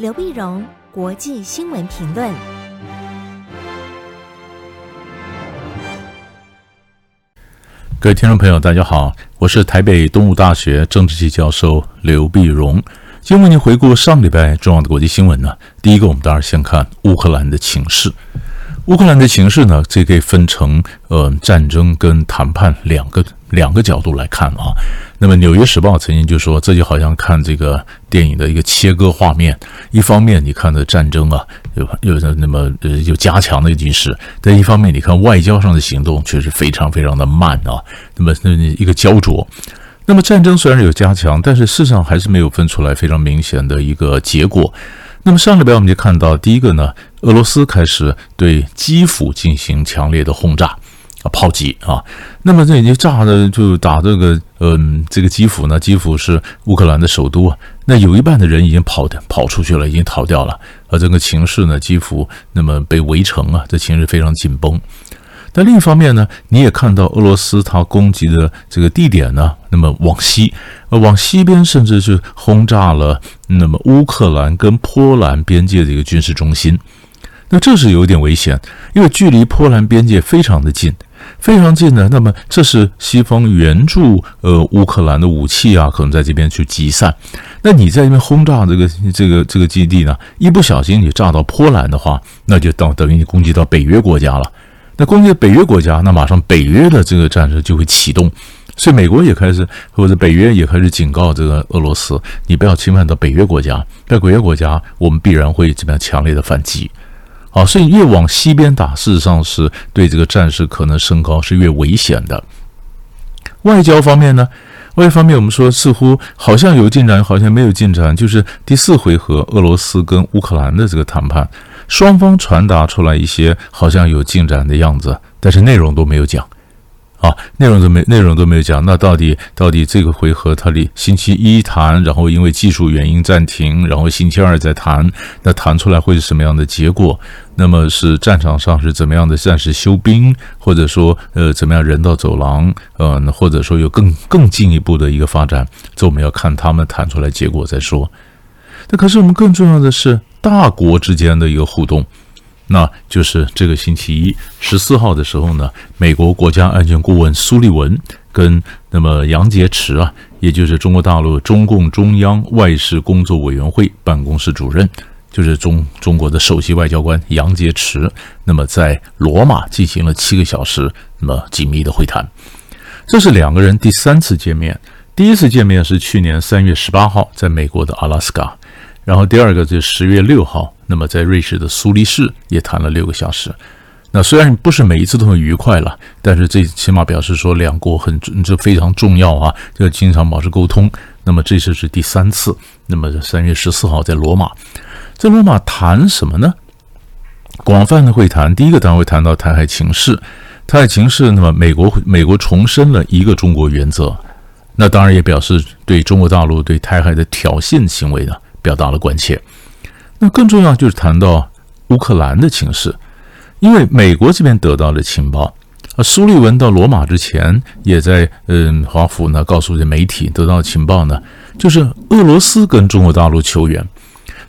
刘碧荣，国际新闻评论。各位听众朋友，大家好，我是台北东吴大学政治系教授刘碧荣。今天为您回顾上礼拜重要的国际新闻呢。第一个，我们当然先看乌克兰的情势。乌克兰的情势呢，这可以分成呃战争跟谈判两个两个角度来看啊。那么《纽约时报》曾经就说，这就好像看这个电影的一个切割画面。一方面你看的战争啊，有有那么呃有加强的局势；但一方面你看外交上的行动却是非常非常的慢啊。那么那一个焦灼。那么战争虽然有加强，但是事实上还是没有分出来非常明显的一个结果。那么上礼拜我们就看到，第一个呢，俄罗斯开始对基辅进行强烈的轰炸啊，炮击啊。那么这已经炸的就打这个，嗯，这个基辅呢，基辅是乌克兰的首都啊。那有一半的人已经跑的跑出去了，已经逃掉了。而这个情势呢，基辅那么被围城啊，这情势非常紧绷。但另一方面呢，你也看到俄罗斯它攻击的这个地点呢，那么往西，呃，往西边甚至是轰炸了那么乌克兰跟波兰边界的一个军事中心。那这是有点危险，因为距离波兰边界非常的近，非常近的。那么这是西方援助呃乌克兰的武器啊，可能在这边去集散。那你在这边轰炸这个这个这个基地呢，一不小心你炸到波兰的话，那就等等于你攻击到北约国家了。那攻击北约国家，那马上北约的这个战争就会启动，所以美国也开始或者北约也开始警告这个俄罗斯，你不要侵犯到北约国家，在北约国家，我们必然会怎么样强烈的反击。啊，所以越往西边打，事实上是对这个战事可能升高是越危险的。外交方面呢，外交方面我们说似乎好像有进展，好像没有进展，就是第四回合俄罗斯跟乌克兰的这个谈判。双方传达出来一些好像有进展的样子，但是内容都没有讲，啊，内容都没内容都没有讲。那到底到底这个回合，他的星期一谈，然后因为技术原因暂停，然后星期二再谈，那谈出来会是什么样的结果？那么是战场上是怎么样的暂时休兵，或者说呃怎么样人道走廊，呃，或者说有更更进一步的一个发展，这我们要看他们谈出来结果再说。那可是我们更重要的是。大国之间的一个互动，那就是这个星期一十四号的时候呢，美国国家安全顾问苏利文跟那么杨洁篪啊，也就是中国大陆中共中央外事工作委员会办公室主任，就是中中国的首席外交官杨洁篪，那么在罗马进行了七个小时那么紧密的会谈，这是两个人第三次见面，第一次见面是去年三月十八号在美国的阿拉斯加。然后第二个就是十月六号，那么在瑞士的苏黎世也谈了六个小时。那虽然不是每一次都很愉快了，但是这起码表示说两国很这非常重要啊，要经常保持沟通。那么这次是第三次。那么三月十四号在罗马，在罗马谈什么呢？广泛的会谈。第一个当然会谈到台海情势，台海情势。那么美国美国重申了一个中国原则，那当然也表示对中国大陆对台海的挑衅行为呢，表达了关切，那更重要就是谈到乌克兰的情势，因为美国这边得到了情报，啊苏利文到罗马之前也在嗯华府呢告诉这媒体得到情报呢，就是俄罗斯跟中国大陆求援，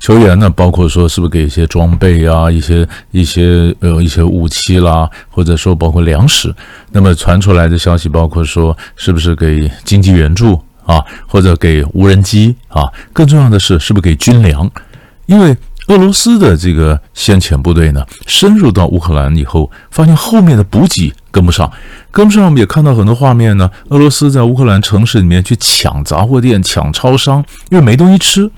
求援呢包括说是不是给一些装备啊，一些一些呃一些武器啦，或者说包括粮食，那么传出来的消息包括说是不是给经济援助？啊，或者给无人机啊，更重要的是，是不是给军粮？因为俄罗斯的这个先遣部队呢，深入到乌克兰以后，发现后面的补给跟不上，跟不上。我们也看到很多画面呢，俄罗斯在乌克兰城市里面去抢杂货店、抢超商，因为没东西吃。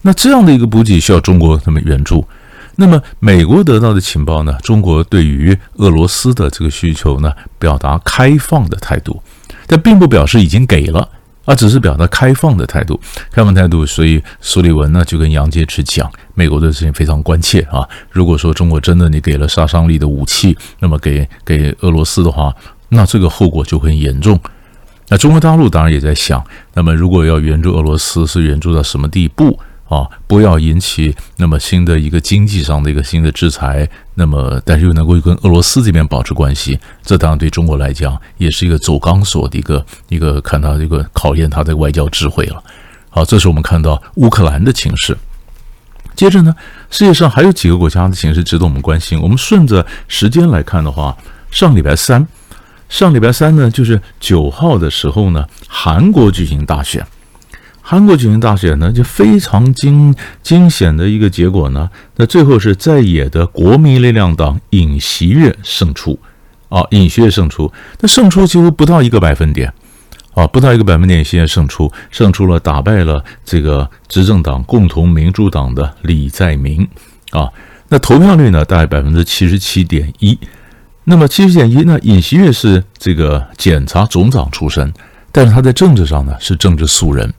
那这样的一个补给需要中国他们援助。那么美国得到的情报呢，中国对于俄罗斯的这个需求呢，表达开放的态度，但并不表示已经给了。而只是表达开放的态度，开放态度。所以苏利文呢就跟杨洁篪讲，美国对事情非常关切啊。如果说中国真的你给了杀伤力的武器，那么给给俄罗斯的话，那这个后果就很严重。那中国大陆当然也在想，那么如果要援助俄罗斯，是援助到什么地步？啊，不要引起那么新的一个经济上的一个新的制裁，那么但是又能够跟俄罗斯这边保持关系，这当然对中国来讲也是一个走钢索的一个一个看他这个考验他的外交智慧了。好，这是我们看到乌克兰的情势。接着呢，世界上还有几个国家的形势值得我们关心。我们顺着时间来看的话，上礼拜三，上礼拜三呢，就是九号的时候呢，韩国举行大选。韩国举行大选呢，就非常惊惊险的一个结果呢。那最后是在野的国民力量党尹锡悦胜出，啊，尹锡悦胜出，那胜出几乎不到一个百分点，啊，不到一个百分点，现在胜出，胜出了，打败了这个执政党共同民主党的李在明，啊，那投票率呢，大概百分之七十七点一。那么七十点一，那尹锡悦是这个检察总长出身，但是他在政治上呢是政治素人。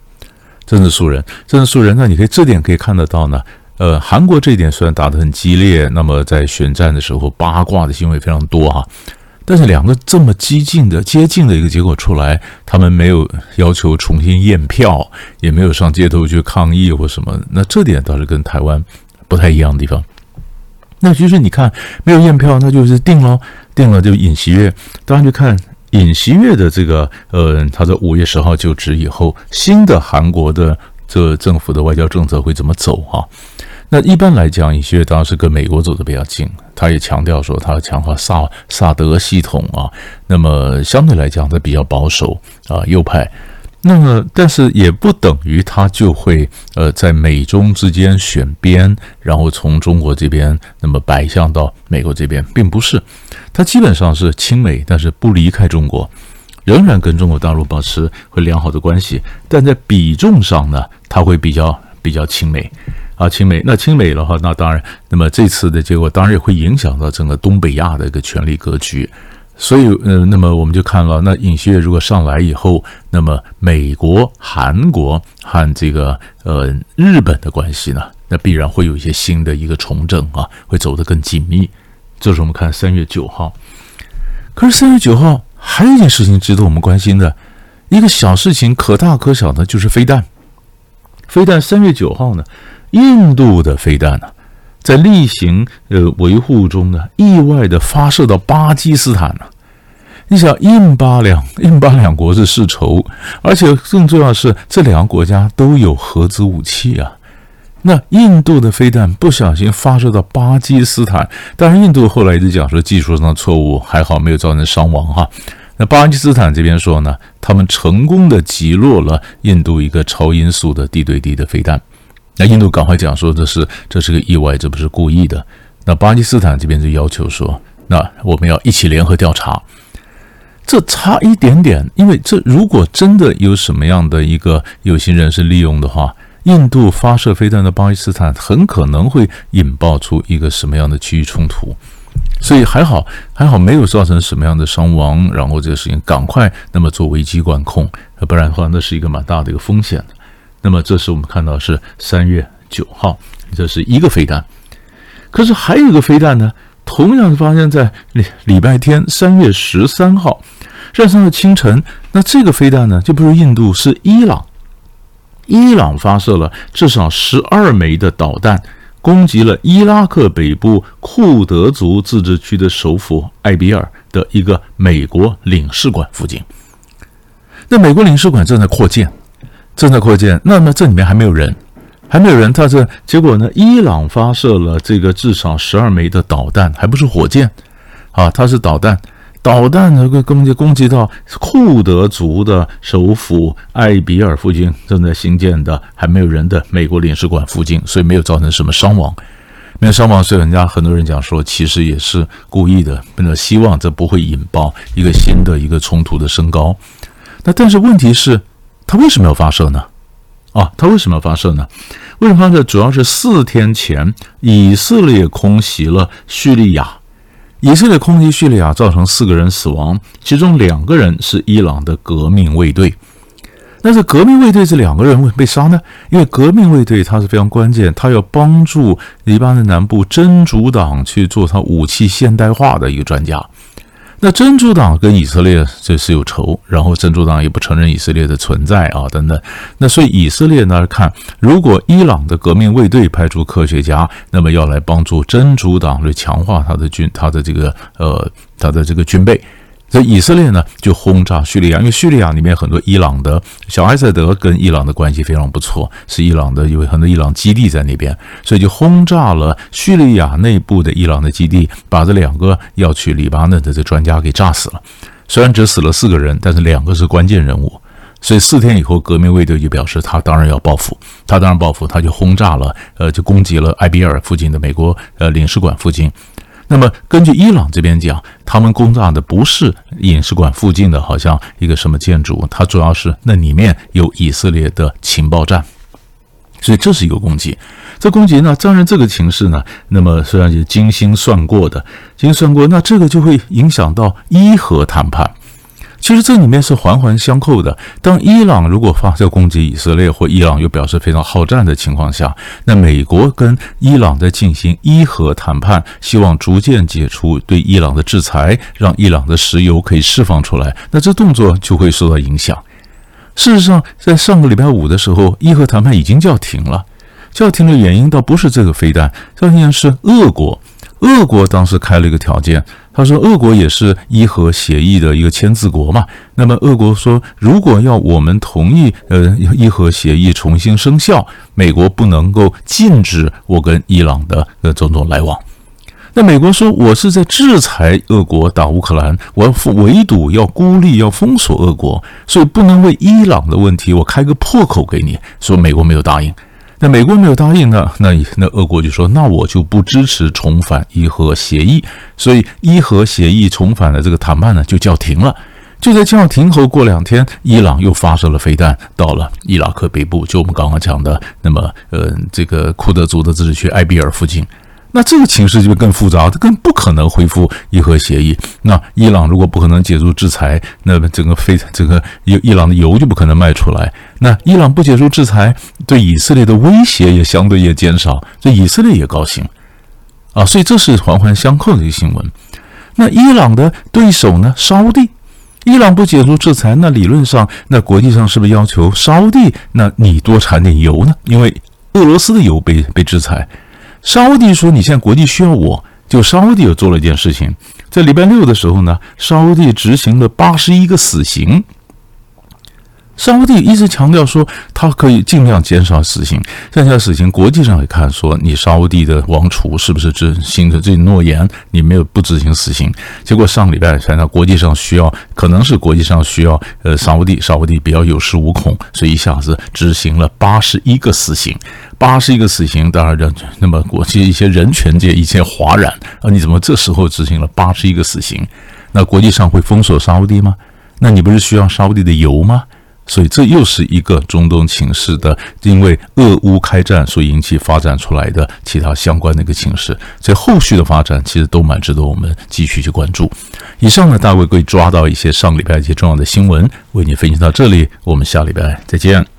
政治素人，政治素人，那你可以这点可以看得到呢。呃，韩国这一点虽然打得很激烈，那么在选战的时候八卦的行为非常多哈，但是两个这么激进的接近的一个结果出来，他们没有要求重新验票，也没有上街头去抗议或什么，那这点倒是跟台湾不太一样的地方。那其实你看没有验票，那就是定了，定了就尹锡悦，大家去看。尹锡悦的这个，呃，他在五月十号就职以后，新的韩国的这政府的外交政策会怎么走啊？那一般来讲，尹锡悦当然是跟美国走的比较近，他也强调说他要强化萨萨德系统啊，那么相对来讲，他比较保守啊，右派。那么，但是也不等于他就会呃在美中之间选边，然后从中国这边那么摆向到美国这边，并不是。他基本上是亲美，但是不离开中国，仍然跟中国大陆保持会良好的关系。但在比重上呢，他会比较比较亲美啊，亲美。那亲美的话，那当然，那么这次的结果当然也会影响到整个东北亚的一个权力格局。所以，呃，那么我们就看了，那尹锡悦如果上来以后，那么美国、韩国和这个呃日本的关系呢，那必然会有一些新的一个重整啊，会走得更紧密。这是我们看三月九号。可是三月九号还有一件事情值得我们关心的，一个小事情，可大可小的，就是飞弹。飞弹三月九号呢，印度的飞弹呢。在例行呃维护中呢，意外的发射到巴基斯坦呢。你想，印巴两印巴两国是世仇，而且更重要的是，这两个国家都有核子武器啊。那印度的飞弹不小心发射到巴基斯坦，当然印度后来一直讲说技术上的错误，还好没有造成伤亡哈。那巴基斯坦这边说呢，他们成功的击落了印度一个超音速的地对地的飞弹。那印度赶快讲说，这是这是个意外，这不是故意的。那巴基斯坦这边就要求说，那我们要一起联合调查。这差一点点，因为这如果真的有什么样的一个有心人士利用的话，印度发射飞弹的巴基斯坦，很可能会引爆出一个什么样的区域冲突。所以还好，还好没有造成什么样的伤亡。然后这个事情赶快那么做危机管控，不然的话，那是一个蛮大的一个风险。那么，这时我们看到是三月九号，这是一个飞弹。可是还有一个飞弹呢，同样是发生在礼礼拜天三月十三号，十三号清晨。那这个飞弹呢，就不是印度，是伊朗。伊朗发射了至少十二枚的导弹，攻击了伊拉克北部库德族自治区的首府艾比尔的一个美国领事馆附近。那美国领事馆正在扩建。正在扩建，那么这里面还没有人，还没有人。他这结果呢？伊朗发射了这个至少十二枚的导弹，还不是火箭啊，它是导弹。导弹能够攻击攻击到库德族的首府艾比尔附近正在兴建的还没有人的美国领事馆附近，所以没有造成什么伤亡，没有伤亡。所以人家很多人讲说，其实也是故意的，那希望这不会引爆一个新的一个冲突的升高。那但是问题是。他为什么要发射呢？啊，他为什么要发射呢？为什么发射？主要是四天前以色列空袭了叙利亚，以色列空袭叙利亚造成四个人死亡，其中两个人是伊朗的革命卫队。但是革命卫队这两个人为什么被杀呢？因为革命卫队他是非常关键，他要帮助黎巴嫩南部真主党去做他武器现代化的一个专家。那真主党跟以色列这是有仇，然后真主党也不承认以色列的存在啊，等等。那所以以色列呢看，如果伊朗的革命卫队派出科学家，那么要来帮助真主党去强化他的军，他的这个呃他的这个军备，所以以色列呢就轰炸叙利亚，因为叙利亚里面很多伊朗的小艾塞德跟伊朗的关系非常不错，是伊朗的有很多伊朗基地在那边，所以就轰炸了叙利亚内部的伊朗的基地，把这两个要去黎巴嫩的这专家给炸死了。虽然只死了四个人，但是两个是关键人物。所以四天以后，革命卫队就表示他当然要报复，他当然报复，他就轰炸了，呃，就攻击了埃比尔附近的美国呃领事馆附近。那么根据伊朗这边讲，他们攻炸的不是领事馆附近的好像一个什么建筑，它主要是那里面有以色列的情报站，所以这是一个攻击。这攻击呢，当然这个情势呢，那么虽然是精心算过的，精心算过，那这个就会影响到伊核谈判。其实这里面是环环相扣的。当伊朗如果发射攻击以色列，或伊朗又表示非常好战的情况下，那美国跟伊朗在进行伊核谈判，希望逐渐解除对伊朗的制裁，让伊朗的石油可以释放出来，那这动作就会受到影响。事实上，在上个礼拜五的时候，伊核谈判已经叫停了。叫停的原因倒不是这个飞弹，叫停是俄国。俄国当时开了一个条件。他说：“俄国也是伊核协议的一个签字国嘛。那么，俄国说，如果要我们同意，呃，伊核协议重新生效，美国不能够禁止我跟伊朗的呃种种来往。那美国说，我是在制裁俄国打乌克兰，我要围堵，要孤立，要封锁俄国，所以不能为伊朗的问题我开个破口给你。说美国没有答应。”那美国没有答应呢，那那俄国就说，那我就不支持重返伊核协议，所以伊核协议重返的这个谈判呢就叫停了。就在叫停后过两天，伊朗又发射了飞弹到了伊拉克北部，就我们刚刚讲的，那么呃这个库德族的自治区埃比尔附近。那这个情势就更复杂，它更不可能恢复伊核协议。那伊朗如果不可能解除制裁，那么整个非这个伊伊朗的油就不可能卖出来。那伊朗不解除制裁，对以色列的威胁也相对也减少，所以以色列也高兴啊。所以这是环环相扣的一个新闻。那伊朗的对手呢？沙乌地，伊朗不解除制裁，那理论上，那国际上是不是要求沙乌地？那你多产点油呢？因为俄罗斯的油被被制裁。沙乌地说：“你现在国际需要我，就沙乌地又做了一件事情，在礼拜六的时候呢，沙乌地执行了八十一个死刑。”沙乌地一直强调说，他可以尽量减少死刑。现在死刑，国际上也看说，你沙乌地的王储是不是执行的这诺言？你没有不执行死刑。结果上礼拜，反正国际上需要，可能是国际上需要，呃，沙乌地，沙乌地比较有恃无恐，所以一下子执行了八十一个死刑。八十一个死刑，当然人，那么国际一些人权界一切哗然啊！你怎么这时候执行了八十一个死刑？那国际上会封锁沙乌地吗？那你不是需要沙乌地的油吗？所以这又是一个中东情势的，因为俄乌开战所引起发展出来的其他相关的一个情势。所以后续的发展其实都蛮值得我们继续去关注。以上呢，大卫会抓到一些上礼拜一些重要的新闻，为你分析到这里，我们下礼拜再见。